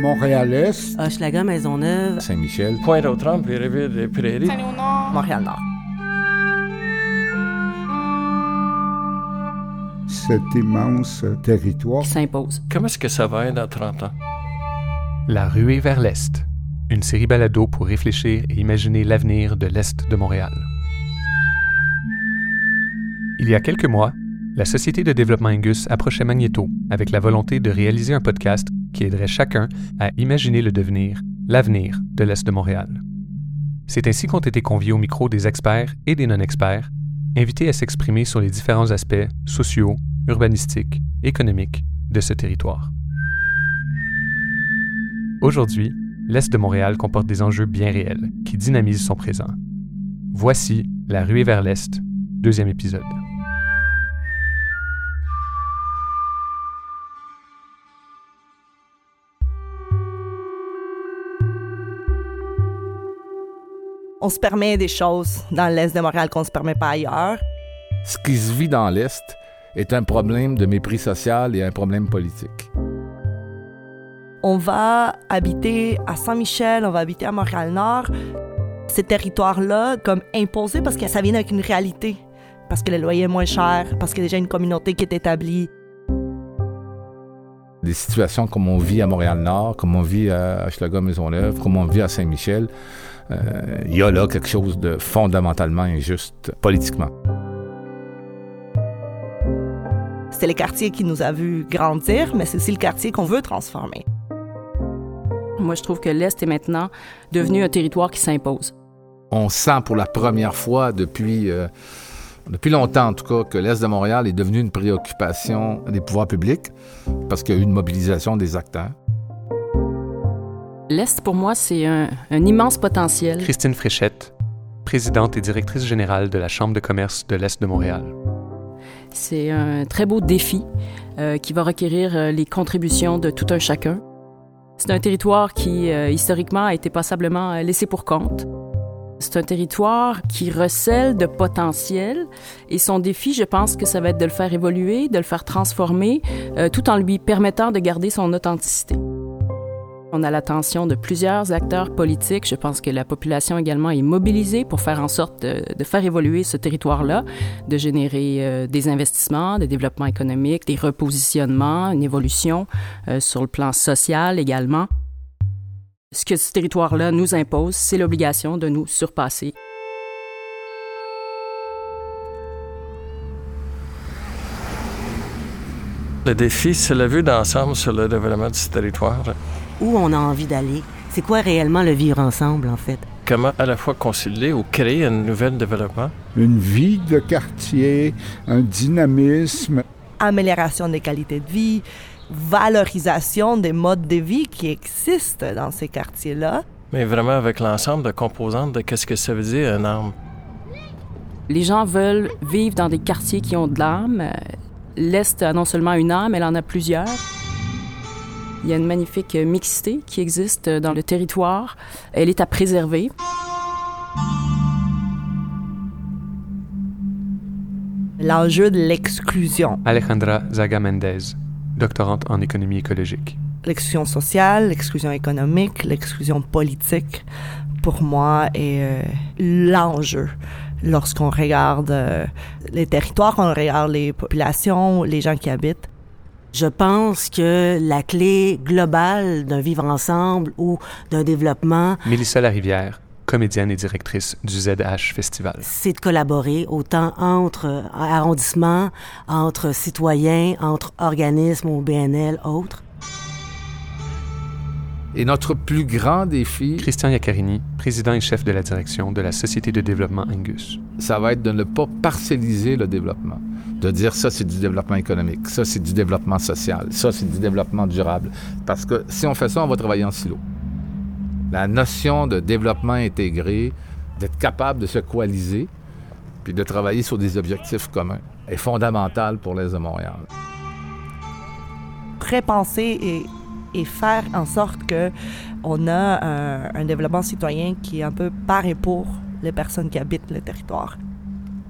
Montréal-Est, Hochelaga, Maisonneuve, Saint-Michel, Pointe-aux-Trembles et Rivière-des-Prairies. Saint-Léonard, Montréal-Nord. cet immense territoire. Qui s'impose. Comment est-ce que ça va être dans 30 ans? La ruée vers l'Est, une série balado pour réfléchir et imaginer l'avenir de l'Est de Montréal. Il y a quelques mois, la Société de développement Angus approchait Magneto avec la volonté de réaliser un podcast qui aiderait chacun à imaginer le devenir, l'avenir de l'Est de Montréal. C'est ainsi qu'ont été conviés au micro des experts et des non-experts, invités à s'exprimer sur les différents aspects sociaux, urbanistiques, économiques de ce territoire. Aujourd'hui, l'Est de Montréal comporte des enjeux bien réels qui dynamisent son présent. Voici La ruée vers l'Est, deuxième épisode. On se permet des choses dans l'Est de Montréal qu'on ne se permet pas ailleurs. Ce qui se vit dans l'Est est un problème de mépris social et un problème politique. On va habiter à Saint-Michel, on va habiter à Montréal-Nord. Ces territoires-là, comme imposés parce que ça vient avec une réalité. Parce que le loyer est moins cher, parce qu'il y a déjà une communauté qui est établie. Des situations comme on vit à Montréal-Nord, comme on vit à Hochelaga-Maisonneuve, comme on vit à Saint-Michel, il y a là quelque chose de fondamentalement injuste politiquement. C'est le quartier qui nous a vu grandir, mais c'est aussi le quartier qu'on veut transformer. Moi, je trouve que l'Est est maintenant devenu un territoire qui s'impose. On sent pour la première fois depuis, euh, depuis longtemps, en tout cas, que l'Est de Montréal est devenu une préoccupation des pouvoirs publics parce qu'il y a eu une mobilisation des acteurs. L'Est, pour moi, c'est un, un immense potentiel. Christine Fréchette, présidente et directrice générale de la Chambre de commerce de l'Est de Montréal. C'est un très beau défi euh, qui va requérir euh, les contributions de tout un chacun. C'est un territoire qui, euh, historiquement, a été passablement laissé pour compte. C'est un territoire qui recèle de potentiel et son défi, je pense que ça va être de le faire évoluer, de le faire transformer, euh, tout en lui permettant de garder son authenticité. On a l'attention de plusieurs acteurs politiques. Je pense que la population également est mobilisée pour faire en sorte de, faire évoluer ce territoire-là, de générer euh, des investissements, des développements économiques, des repositionnements, une évolution euh, sur le plan social également. Ce que ce territoire-là nous impose, c'est l'obligation de nous surpasser. Le défi, c'est la vue d'ensemble sur le développement de ce territoire. Où on a envie d'aller? C'est quoi réellement le vivre ensemble, en fait? Comment à la fois concilier ou créer un nouvel développement? Une vie de quartier, un dynamisme. Amélioration des qualités de vie, valorisation des modes de vie qui existent dans ces quartiers-là. Mais vraiment avec l'ensemble de composantes de qu'est-ce que ça veut dire un arme. Les gens veulent vivre dans des quartiers qui ont de l'âme. L'Est a non seulement une âme, elle en a plusieurs. Il y a une magnifique mixité qui existe dans le territoire. Elle est à préserver. L'enjeu de l'exclusion. Alejandra Zaga Mendez, doctorante en économie écologique. L'exclusion sociale, l'exclusion économique, l'exclusion politique, pour moi, est euh, l'enjeu lorsqu'on regarde euh, les territoires, on regarde les populations, les gens qui habitent. Je pense que la clé globale d'un vivre ensemble ou d'un développement, Mélissa Larivière, comédienne et directrice du ZH Festival. c'est de collaborer autant entre arrondissements, entre citoyens, entre organismes ou BNL, autres. Et notre plus grand défi, Christian Iaccarini, président et chef de la direction de la Société de développement Angus. ça va être de ne pas parcelliser le développement. De dire ça, c'est du développement économique, ça, c'est du développement social, ça, c'est du développement durable. Parce que si on fait ça, on va travailler en silo. La notion de développement intégré, d'être capable de se coaliser, puis de travailler sur des objectifs communs, est fondamentale pour l'Est de Montréal. Prépenser et, et faire en sorte que on a un, un développement citoyen qui est un peu par et pour les personnes qui habitent le territoire.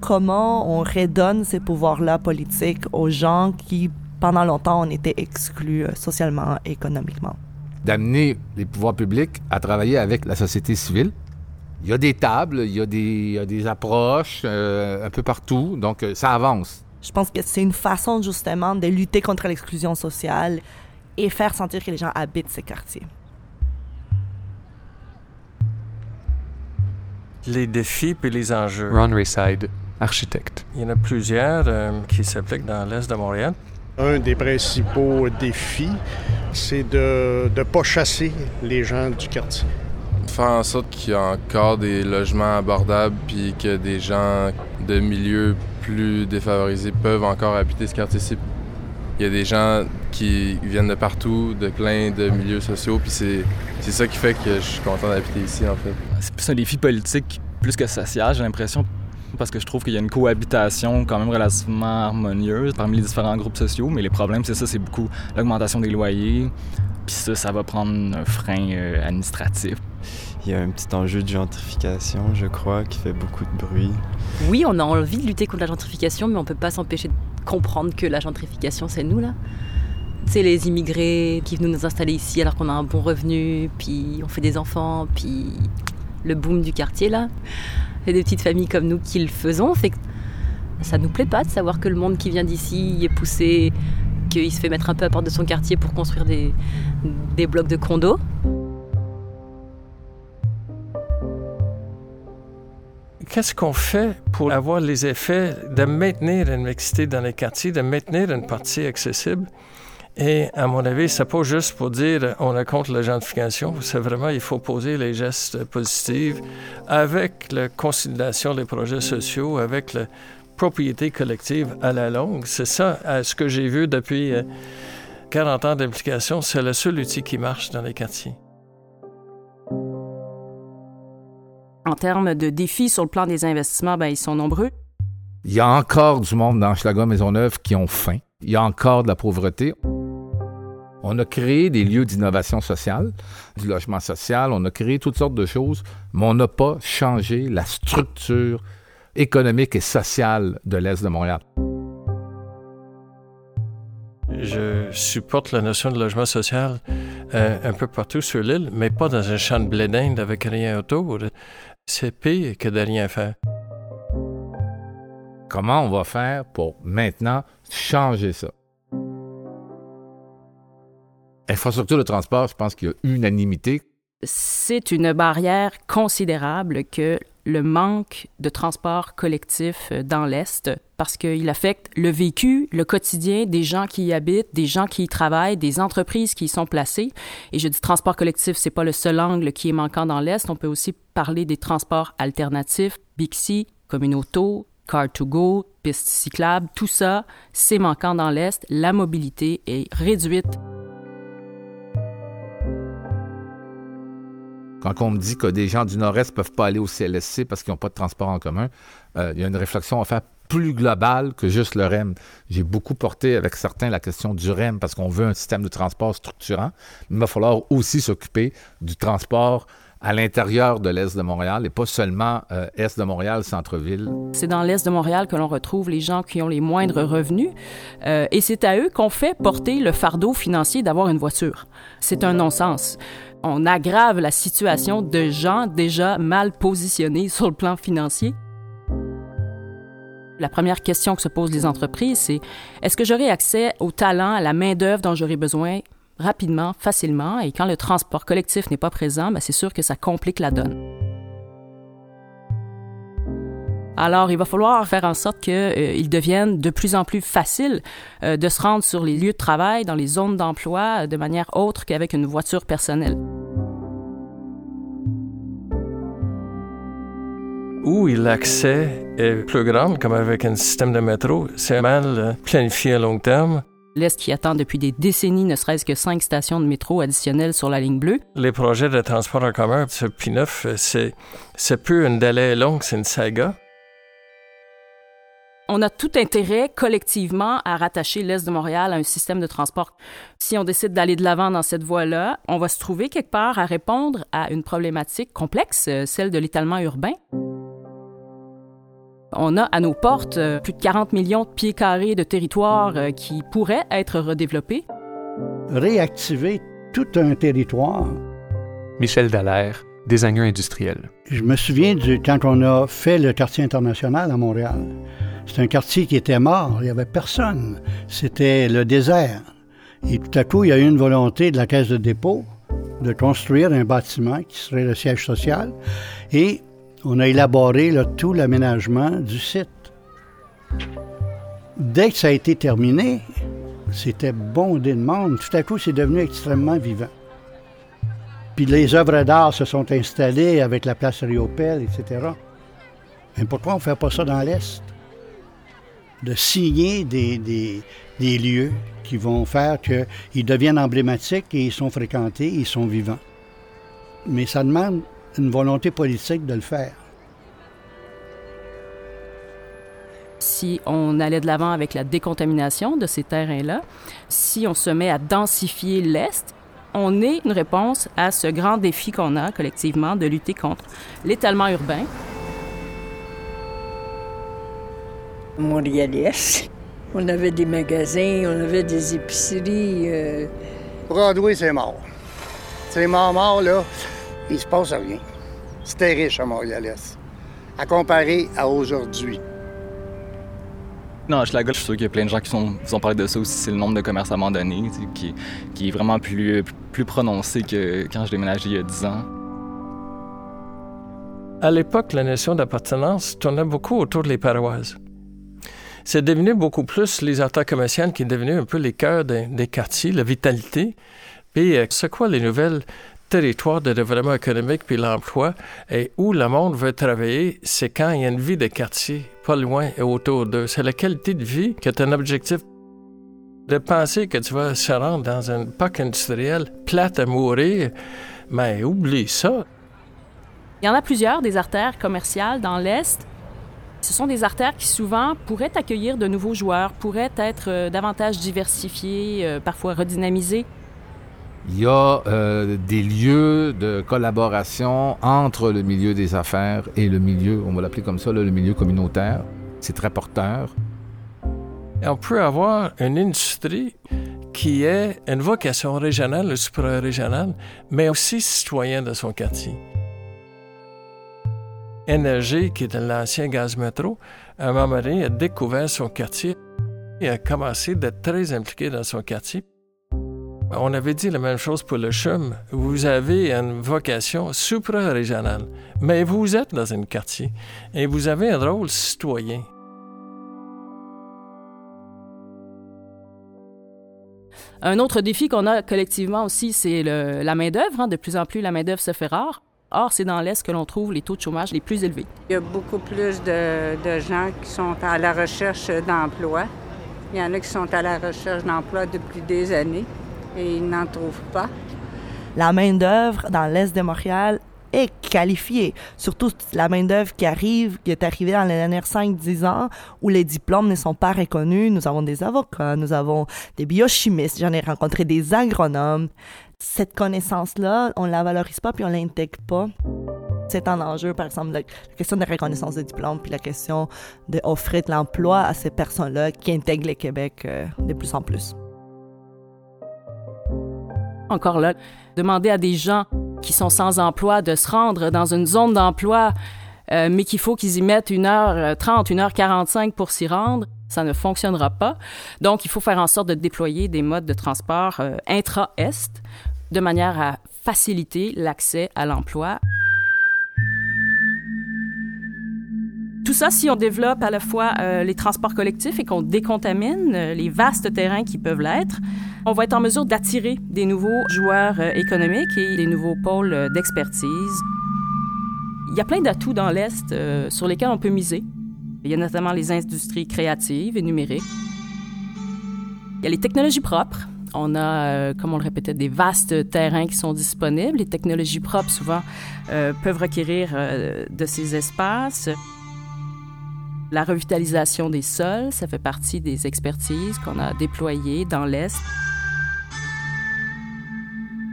Comment on redonne ces pouvoirs-là politiques aux gens qui, pendant longtemps, ont été exclus euh, socialement et économiquement. d'amener les pouvoirs publics à travailler avec la société civile. Il y a des tables, il y a des, il y a des approches euh, un peu partout, donc euh, ça avance. Je pense que c'est une façon justement de lutter contre l'exclusion sociale et faire sentir que les gens habitent ces quartiers. Les défis et les enjeux. Ron Rayside, architecte. Il y en a plusieurs euh, qui s'appliquent dans l'Est de Montréal. Un des principaux défis, c'est de ne pas chasser les gens du quartier. Faire en sorte qu'il y ait encore des logements abordables puis que des gens de milieux plus défavorisés peuvent encore habiter ce quartier-ci. Il y a des gens qui viennent de partout, de plein de milieux sociaux, puis c'est, c'est ça qui fait que je suis content d'habiter ici, en fait. C'est plus un défi politique plus que social, j'ai l'impression, parce que je trouve qu'il y a une cohabitation quand même relativement harmonieuse parmi les différents groupes sociaux, mais les problèmes, c'est ça, c'est beaucoup l'augmentation des loyers, puis ça, ça va prendre un frein euh, administratif. Il y a un petit enjeu de gentrification, je crois, qui fait beaucoup de bruit. Oui, on a envie de lutter contre la gentrification, mais on peut pas s'empêcher de comprendre que la gentrification, c'est nous, là. C'est les immigrés qui viennent nous installer ici alors qu'on a un bon revenu, puis on fait des enfants, puis le boom du quartier, là. Des petites familles comme nous qui le faisons, fait que ça nous plaît pas de savoir que le monde qui vient d'ici est poussé, qu'il se fait mettre un peu à porte de son quartier pour construire des, des blocs de condos. Qu'est-ce qu'on fait pour avoir les effets de maintenir une mixité dans les quartiers, de maintenir une partie accessible? Et à mon avis, c'est pas juste pour dire on est contre la gentrification, c'est vraiment il faut poser les gestes positifs avec la consolidation des projets sociaux, avec la propriété collective à la longue. C'est ça, à ce que j'ai vu depuis euh, 40 ans d'implication, c'est le seul outil qui marche dans les quartiers. En termes de défis sur le plan des investissements, ben, ils sont nombreux. Il y a encore du monde dans Schlager Maisonneuve qui ont faim. Il y a encore de la pauvreté. On a créé des lieux d'innovation sociale, du logement social, on a créé toutes sortes de choses, mais on n'a pas changé la structure économique et sociale de l'Est de Montréal. Je supporte la notion de logement social euh, un peu partout sur l'île, mais pas dans un champ de blé d'Inde avec rien autour. C'est pire que de rien faire. Comment on va faire pour maintenant changer ça? Infrastructure de transport, je pense qu'il y a unanimité. C'est une barrière considérable que le manque de transport collectif dans l'Est parce qu'il affecte le vécu, le quotidien des gens qui y habitent, des gens qui y travaillent, des entreprises qui y sont placées. Et je dis transport collectif, c'est pas le seul angle qui est manquant dans l'Est. On peut aussi parler des transports alternatifs, Bixi, Communauto, Car2Go, pistes cyclables, tout ça, c'est manquant dans l'Est. La mobilité est réduite. Quand on me dit que des gens du Nord-Est ne peuvent pas aller au CLSC parce qu'ils n'ont pas de transport en commun, euh, il y a une réflexion à faire plus globale que juste le REM. J'ai beaucoup porté avec certains la question du REM parce qu'on veut un système de transport structurant, mais il va falloir aussi s'occuper du transport à l'intérieur de l'Est de Montréal et pas seulement euh, Est de Montréal, centre-ville. C'est dans l'Est de Montréal que l'on retrouve les gens qui ont les moindres revenus euh, et c'est à eux qu'on fait porter le fardeau financier d'avoir une voiture. C'est un non-sens. On aggrave la situation de gens déjà mal positionnés sur le plan financier. La première question que se posent les entreprises, c'est est-ce que j'aurai accès au talent, à la main-d'œuvre dont j'aurai besoin rapidement, facilement, et quand le transport collectif n'est pas présent, ben c'est sûr que ça complique la donne. Alors, il va falloir faire en sorte qu'il euh, devienne de plus en plus facile euh, de se rendre sur les lieux de travail, dans les zones d'emploi, euh, de manière autre qu'avec une voiture personnelle. Où l'accès est plus grand, comme avec un système de métro, c'est mal euh, planifié à long terme. L'Est qui attend depuis des décennies ne serait-ce que cinq stations de métro additionnelles sur la ligne bleue. Les projets de transport en commun, ce P9, c'est, c'est plus un délai long, c'est une saga. On a tout intérêt collectivement à rattacher l'Est de Montréal à un système de transport. Si on décide d'aller de l'avant dans cette voie-là, on va se trouver quelque part à répondre à une problématique complexe, euh, celle de l'étalement urbain. On a à nos portes euh, plus de 40 millions de pieds carrés de territoire euh, qui pourraient être redéveloppés. Réactiver tout un territoire. Michel Dallaire, designer industriel. Je me souviens du, quand on a fait le quartier international à Montréal. C'est un quartier qui était mort, il n'y avait personne. C'était le désert. Et tout à coup, il y a eu une volonté de la Caisse de dépôt de construire un bâtiment qui serait le siège social. Et on a élaboré tout l'aménagement du site. Dès que ça a été terminé, c'était bondé de monde. Tout à coup, c'est devenu extrêmement vivant. Puis les œuvres d'art se sont installées avec la place Riopel, etc. Mais pourquoi on ne fait pas ça dans l'Est? De signer des, des lieux qui vont faire qu'ils deviennent emblématiques et ils sont fréquentés, ils sont vivants. Mais ça demande une volonté politique de le faire. Si on allait de l'avant avec la décontamination de ces terrains-là, si on se met à densifier l'Est, on est une réponse à ce grand défi qu'on a collectivement de lutter contre l'étalement urbain. Montréalais. On avait des magasins, on avait des épiceries. Euh... Broadway, c'est mort. C'est mort, mort, là. Il se passe rien. C'était riche à Montréal-Est, à comparer à aujourd'hui. Non, je suis sûr qu'il y a plein de gens qui sont, vous ont parlé de ça aussi. C'est le nombre de commerces abandonnés qui, qui est vraiment plus, plus prononcé que quand je déménageais il y a 10 ans. À l'époque, la notion d'appartenance tournait beaucoup autour des paroisses c'est devenu beaucoup plus les artères commerciales qui est devenu un peu les cœurs des, quartiers, la vitalité. Puis, euh, c'est quoi les nouvelles territoires de développement économique puis l'emploi et où le monde veut travailler, c'est quand il y a une vie de quartier, pas loin et autour d'eux. C'est la qualité de vie qui est un objectif. De penser que tu vas se rendre dans un parc industriel plate à mourir, mais oublie ça. Il y en a plusieurs des artères commerciales dans l'Est ce sont des artères qui souvent pourraient accueillir de nouveaux joueurs, pourraient être euh, davantage diversifiées, euh, parfois redynamisées. Il y a euh, des lieux de collaboration entre le milieu des affaires et le milieu, on va l'appeler comme ça, le milieu communautaire. C'est très porteur. On peut avoir une industrie qui est une vocation régionale, supra-régionale, mais aussi citoyen de son quartier. Énergie, qui était l'ancien gaz métro, à un moment donné, a découvert son quartier et a commencé d'être très impliqué dans son quartier. On avait dit la même chose pour le CHUM. Vous avez une vocation supra-régionale, mais vous êtes dans un quartier et vous avez un rôle citoyen. Un autre défi qu'on a collectivement aussi, c'est la main-d'œuvre. Hein. De plus en plus, la main-d'œuvre se fait rare. Or, c'est dans l'Est que l'on trouve les taux de chômage les plus élevés. Il y a beaucoup plus de, gens qui sont à la recherche d'emploi. Il y en a qui sont à la recherche d'emploi depuis des années et ils n'en trouvent pas. La main-d'œuvre dans l'Est de Montréal est qualifiée. Surtout la main-d'œuvre qui arrive, qui est arrivée dans les dernières 5-10 ans, où les diplômes ne sont pas reconnus. Nous avons des avocats, nous avons des biochimistes, j'en ai rencontré des agronomes, cette connaissance-là, on la valorise pas puis on l'intègre pas. C'est un enjeu, par exemple, la, question de reconnaissance de diplôme puis la question d'offrir de l'emploi à ces personnes-là qui intègrent le Québec euh, de plus en plus. Encore là, demander à des gens qui sont sans emploi de se rendre dans une zone d'emploi, euh, mais qu'il faut qu'ils y mettent une heure 30, une heure 45 pour s'y rendre, ça ne fonctionnera pas. Donc, il faut faire en sorte de déployer des modes de transport euh, intra-Est de manière à faciliter l'accès à l'emploi. Tout ça, si on développe à la fois euh, les transports collectifs et qu'on décontamine euh, les vastes terrains qui peuvent l'être, on va être en mesure d'attirer des nouveaux joueurs économiques et des nouveaux pôles d'expertise. Il y a plein d'atouts dans l'Est sur lesquels on peut miser. Il y a notamment les industries créatives et numériques. Il y a les technologies propres. On a, euh, comme on le répétait, des vastes terrains qui sont disponibles. Les technologies propres, souvent, euh, peuvent requérir euh, de ces espaces. La revitalisation des sols, ça fait partie des expertises qu'on a déployées dans l'Est.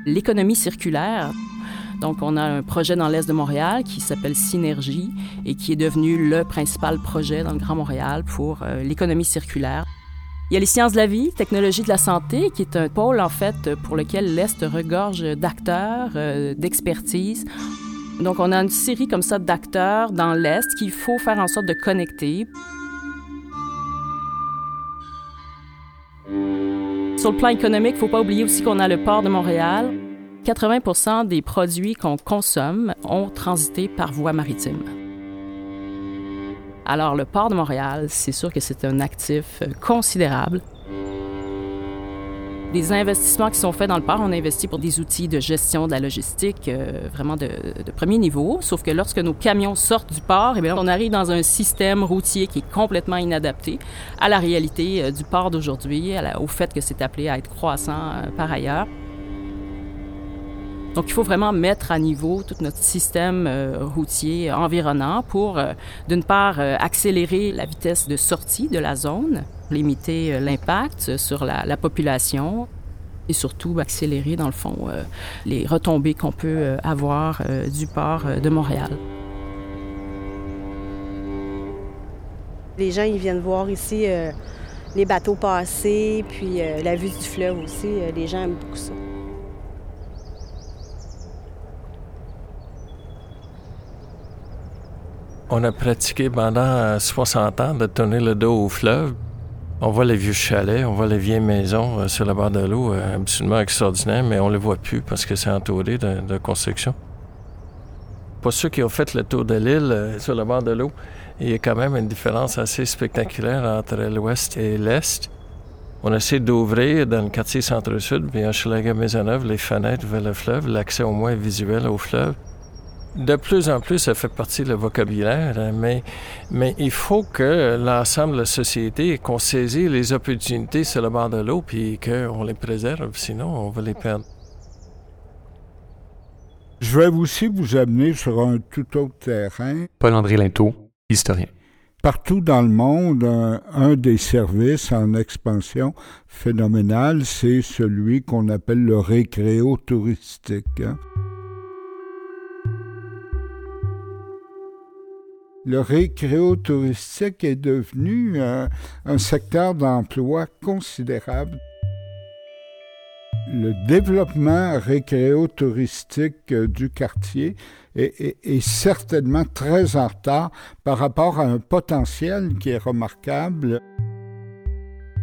L'économie circulaire, donc, on a un projet dans l'Est de Montréal qui s'appelle Synergie et qui est devenu le principal projet dans le Grand Montréal pour l'économie circulaire. Il y a les sciences de la vie, technologie de la santé, qui est un pôle, en fait, pour lequel l'Est regorge d'acteurs, euh, d'expertise. Donc, on a une série comme ça d'acteurs dans l'Est qu'il faut faire en sorte de connecter. Sur le plan économique, il ne faut pas oublier aussi qu'on a le port de Montréal. 80% des produits qu'on consomme ont transité par voie maritime. Alors, le port de Montréal, c'est sûr que c'est un actif euh, considérable. Les investissements qui sont faits dans le port, on investit pour des outils de gestion de la logistique euh, vraiment de, premier niveau. Sauf que lorsque nos camions sortent du port, eh on arrive dans un système routier qui est complètement inadapté à la réalité euh, du port d'aujourd'hui, au fait que c'est appelé à être croissant par ailleurs. Donc, il faut vraiment mettre à niveau tout notre système euh, routier environnant pour, euh, d'une part, euh, accélérer la vitesse de sortie de la zone, limiter l'impact sur la, population et surtout accélérer, dans le fond, les retombées qu'on peut avoir du port de Montréal. Les gens, ils viennent voir ici les bateaux passer, puis la vue du fleuve aussi. les gens aiment beaucoup ça. On a pratiqué pendant 60 ans de tourner le dos au fleuve. On voit les vieux chalets, on voit les vieilles maisons euh, sur la bord de l'eau, euh, absolument extraordinaires, mais on ne les voit plus parce que c'est entouré de, construction. Pour ceux qui ont fait le tour de l'île euh, sur la bord de l'eau, il y a quand même une différence assez spectaculaire entre l'ouest et l'est. On essaie d'ouvrir dans le quartier centre-sud, puis à Maisonneuve, les fenêtres vers le fleuve, l'accès au moins visuel au fleuve. De plus en plus, ça fait partie du vocabulaire, hein, mais, mais il faut que l'ensemble de la société, qu'on saisit les opportunités sur le bord de l'eau, puis qu'on les préserve, sinon on va les perdre. Je vais aussi vous amener sur un tout autre terrain. Paul-André Linteau, historien. Partout dans le monde, un, des services en expansion phénoménale, c'est celui qu'on appelle le récréo touristique. Hein. Le récréo touristique est devenu un, secteur d'emploi considérable. Le développement récréo-touristique euh, du quartier est, est, certainement très en retard par rapport à un potentiel qui est remarquable.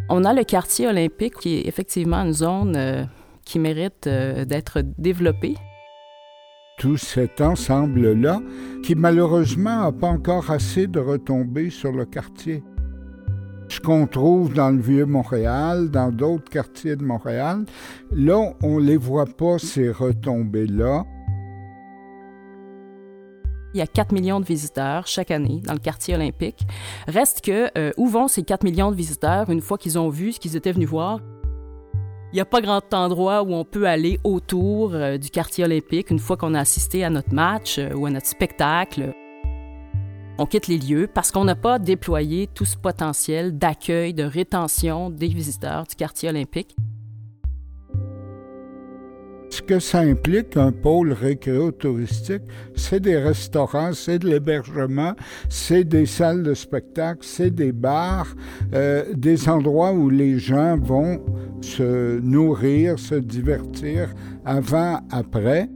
On a le quartier olympique qui est effectivement une zone euh, qui mérite euh, d'être développée tout cet ensemble-là, qui malheureusement n'a pas encore assez de retombées sur le quartier. Ce qu'on trouve dans le vieux Montréal, dans d'autres quartiers de Montréal, là, on ne les voit pas, ces retombées-là. Il y a 4 millions de visiteurs chaque année dans le quartier olympique. Reste que, euh, où vont ces 4 millions de visiteurs une fois qu'ils ont vu ce qu'ils étaient venus voir? Il n'y a pas grand endroit où on peut aller autour euh, du quartier olympique une fois qu'on a assisté à notre match euh, ou à notre spectacle. On quitte les lieux parce qu'on n'a pas déployé tout ce potentiel d'accueil, de rétention des visiteurs du quartier olympique. Ce que ça implique, un pôle récréo-touristique, c'est des restaurants, c'est de l'hébergement, c'est des salles de spectacle, c'est des bars, euh, des endroits où les gens vont se nourrir, se divertir avant, après.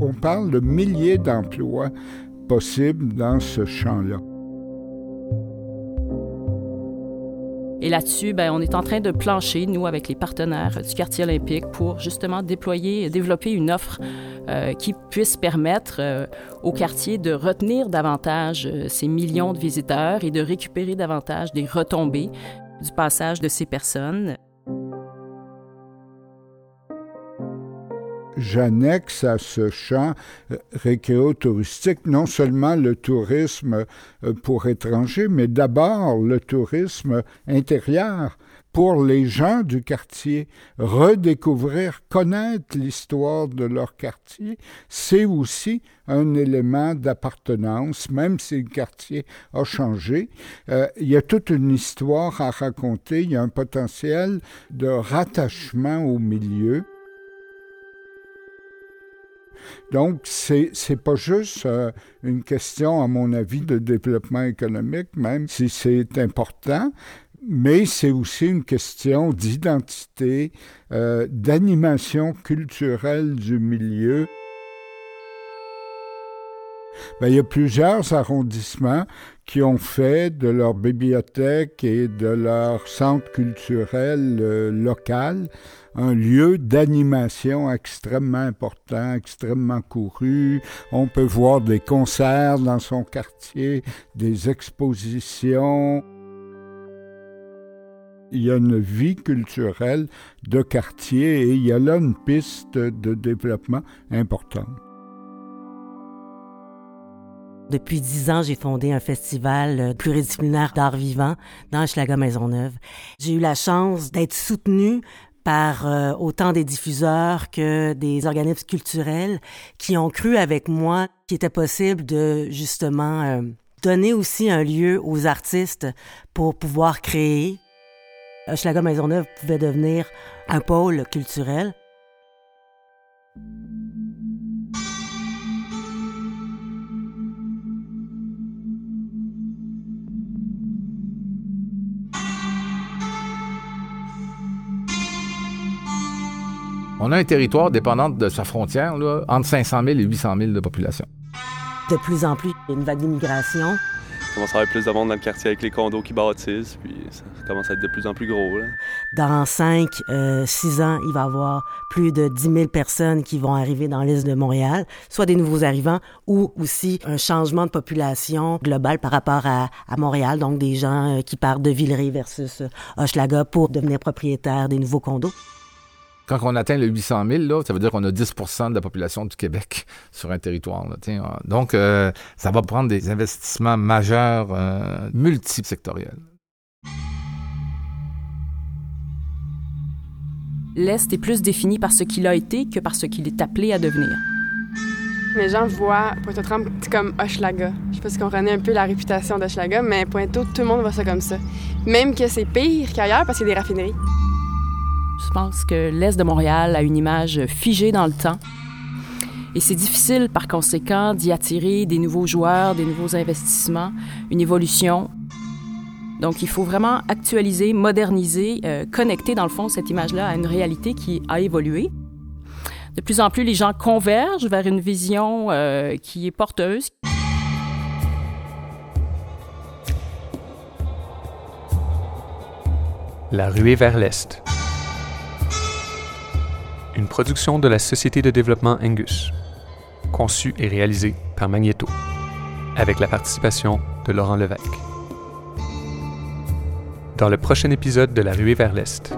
On parle de milliers d'emplois possibles dans ce champ-là. Et là-dessus, ben, on est en train de plancher, nous, avec les partenaires du quartier olympique, pour justement déployer développer une offre euh, qui puisse permettre euh, au quartier de retenir davantage euh, ces millions de visiteurs et de récupérer davantage des retombées du passage de ces personnes. j'annexe à ce champ euh, récréo-touristique non seulement le tourisme euh, pour étrangers, mais d'abord le tourisme intérieur pour les gens du quartier. Redécouvrir, connaître l'histoire de leur quartier, c'est aussi un élément d'appartenance, même si le quartier a changé. Euh, il y a toute une histoire à raconter, il y a un potentiel de rattachement au milieu Donc, c'est c'est pas juste euh, une question, à mon avis, de développement économique, même si c'est important, mais c'est aussi une question d'identité, euh, d'animation culturelle du milieu. Ben, il y a plusieurs arrondissements qui ont fait de leur bibliothèque et de leur centre culturel euh, local un lieu d'animation extrêmement important, extrêmement couru. On peut voir des concerts dans son quartier, des expositions. Il y a une vie culturelle de quartier et il y a là une piste de développement importante. Depuis dix ans, j'ai fondé un festival euh, pluridisciplinaire d'art vivant dans Schlager Maisonneuve. J'ai eu la chance d'être soutenue par euh, autant des diffuseurs que des organismes culturels qui ont cru avec moi qu'il était possible de justement euh, donner aussi un lieu aux artistes pour pouvoir créer. Schlager Maisonneuve pouvait devenir un pôle culturel. On a un territoire dépendant de sa frontière, là, entre 500 000 et 800 000 de population. De plus en plus, il y a une vague d'immigration. Commence à avoir plus de monde dans le quartier avec les condos qui bâtissent, puis ça commence à être de plus en plus gros. Là. Dans 5, 6 ans, il va y avoir plus de 10 000 personnes qui vont arriver dans l'île de Montréal, soit des nouveaux arrivants ou aussi un changement de population global par rapport à, à Montréal, donc des gens euh, qui partent de Villeray versus euh, Hochelaga pour devenir propriétaires des nouveaux condos. Quand on atteint le 800 000, là, ça veut dire qu'on a 10% de la population du Québec sur un territoire. Là, euh, donc, euh, ça va prendre des investissements majeurs euh, multisectoriels. L'Est est plus défini par ce qu'il a été que par ce qu'il est appelé à devenir. Les gens voient Pointe-aux-Trembles comme Hochelaga. Je sais pas si on connaît un peu la réputation d'Hochelaga, mais Pointe-aux, tout le monde voit ça comme ça. Même que c'est pire qu'ailleurs parce qu'il y a des raffineries. Je pense que l'Est de Montréal a une image figée dans le temps. Et c'est difficile, par conséquent, d'y attirer des nouveaux joueurs, des nouveaux investissements, une évolution. Donc, il faut vraiment actualiser, moderniser, euh, connecter, dans le fond, cette image-là à une réalité qui a évolué. De plus en plus, les gens convergent vers une vision euh, qui est porteuse. La ruée vers l'Est une production de la Société de développement Angus, conçue et réalisée par Magneto, avec la participation de Laurent Levesque. Dans le prochain épisode de La ruée vers l'Est.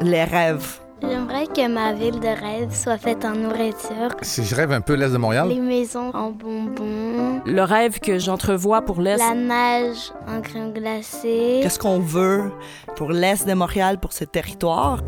Les rêves. J'aimerais que ma ville de rêve soit faite en nourriture. Si je rêve un peu l'Est de Montréal. Les maisons en bonbons. Le rêve que j'entrevois pour l'Est. La neige en crème glacée. Qu'est-ce qu'on veut pour l'Est de Montréal, pour ce territoire?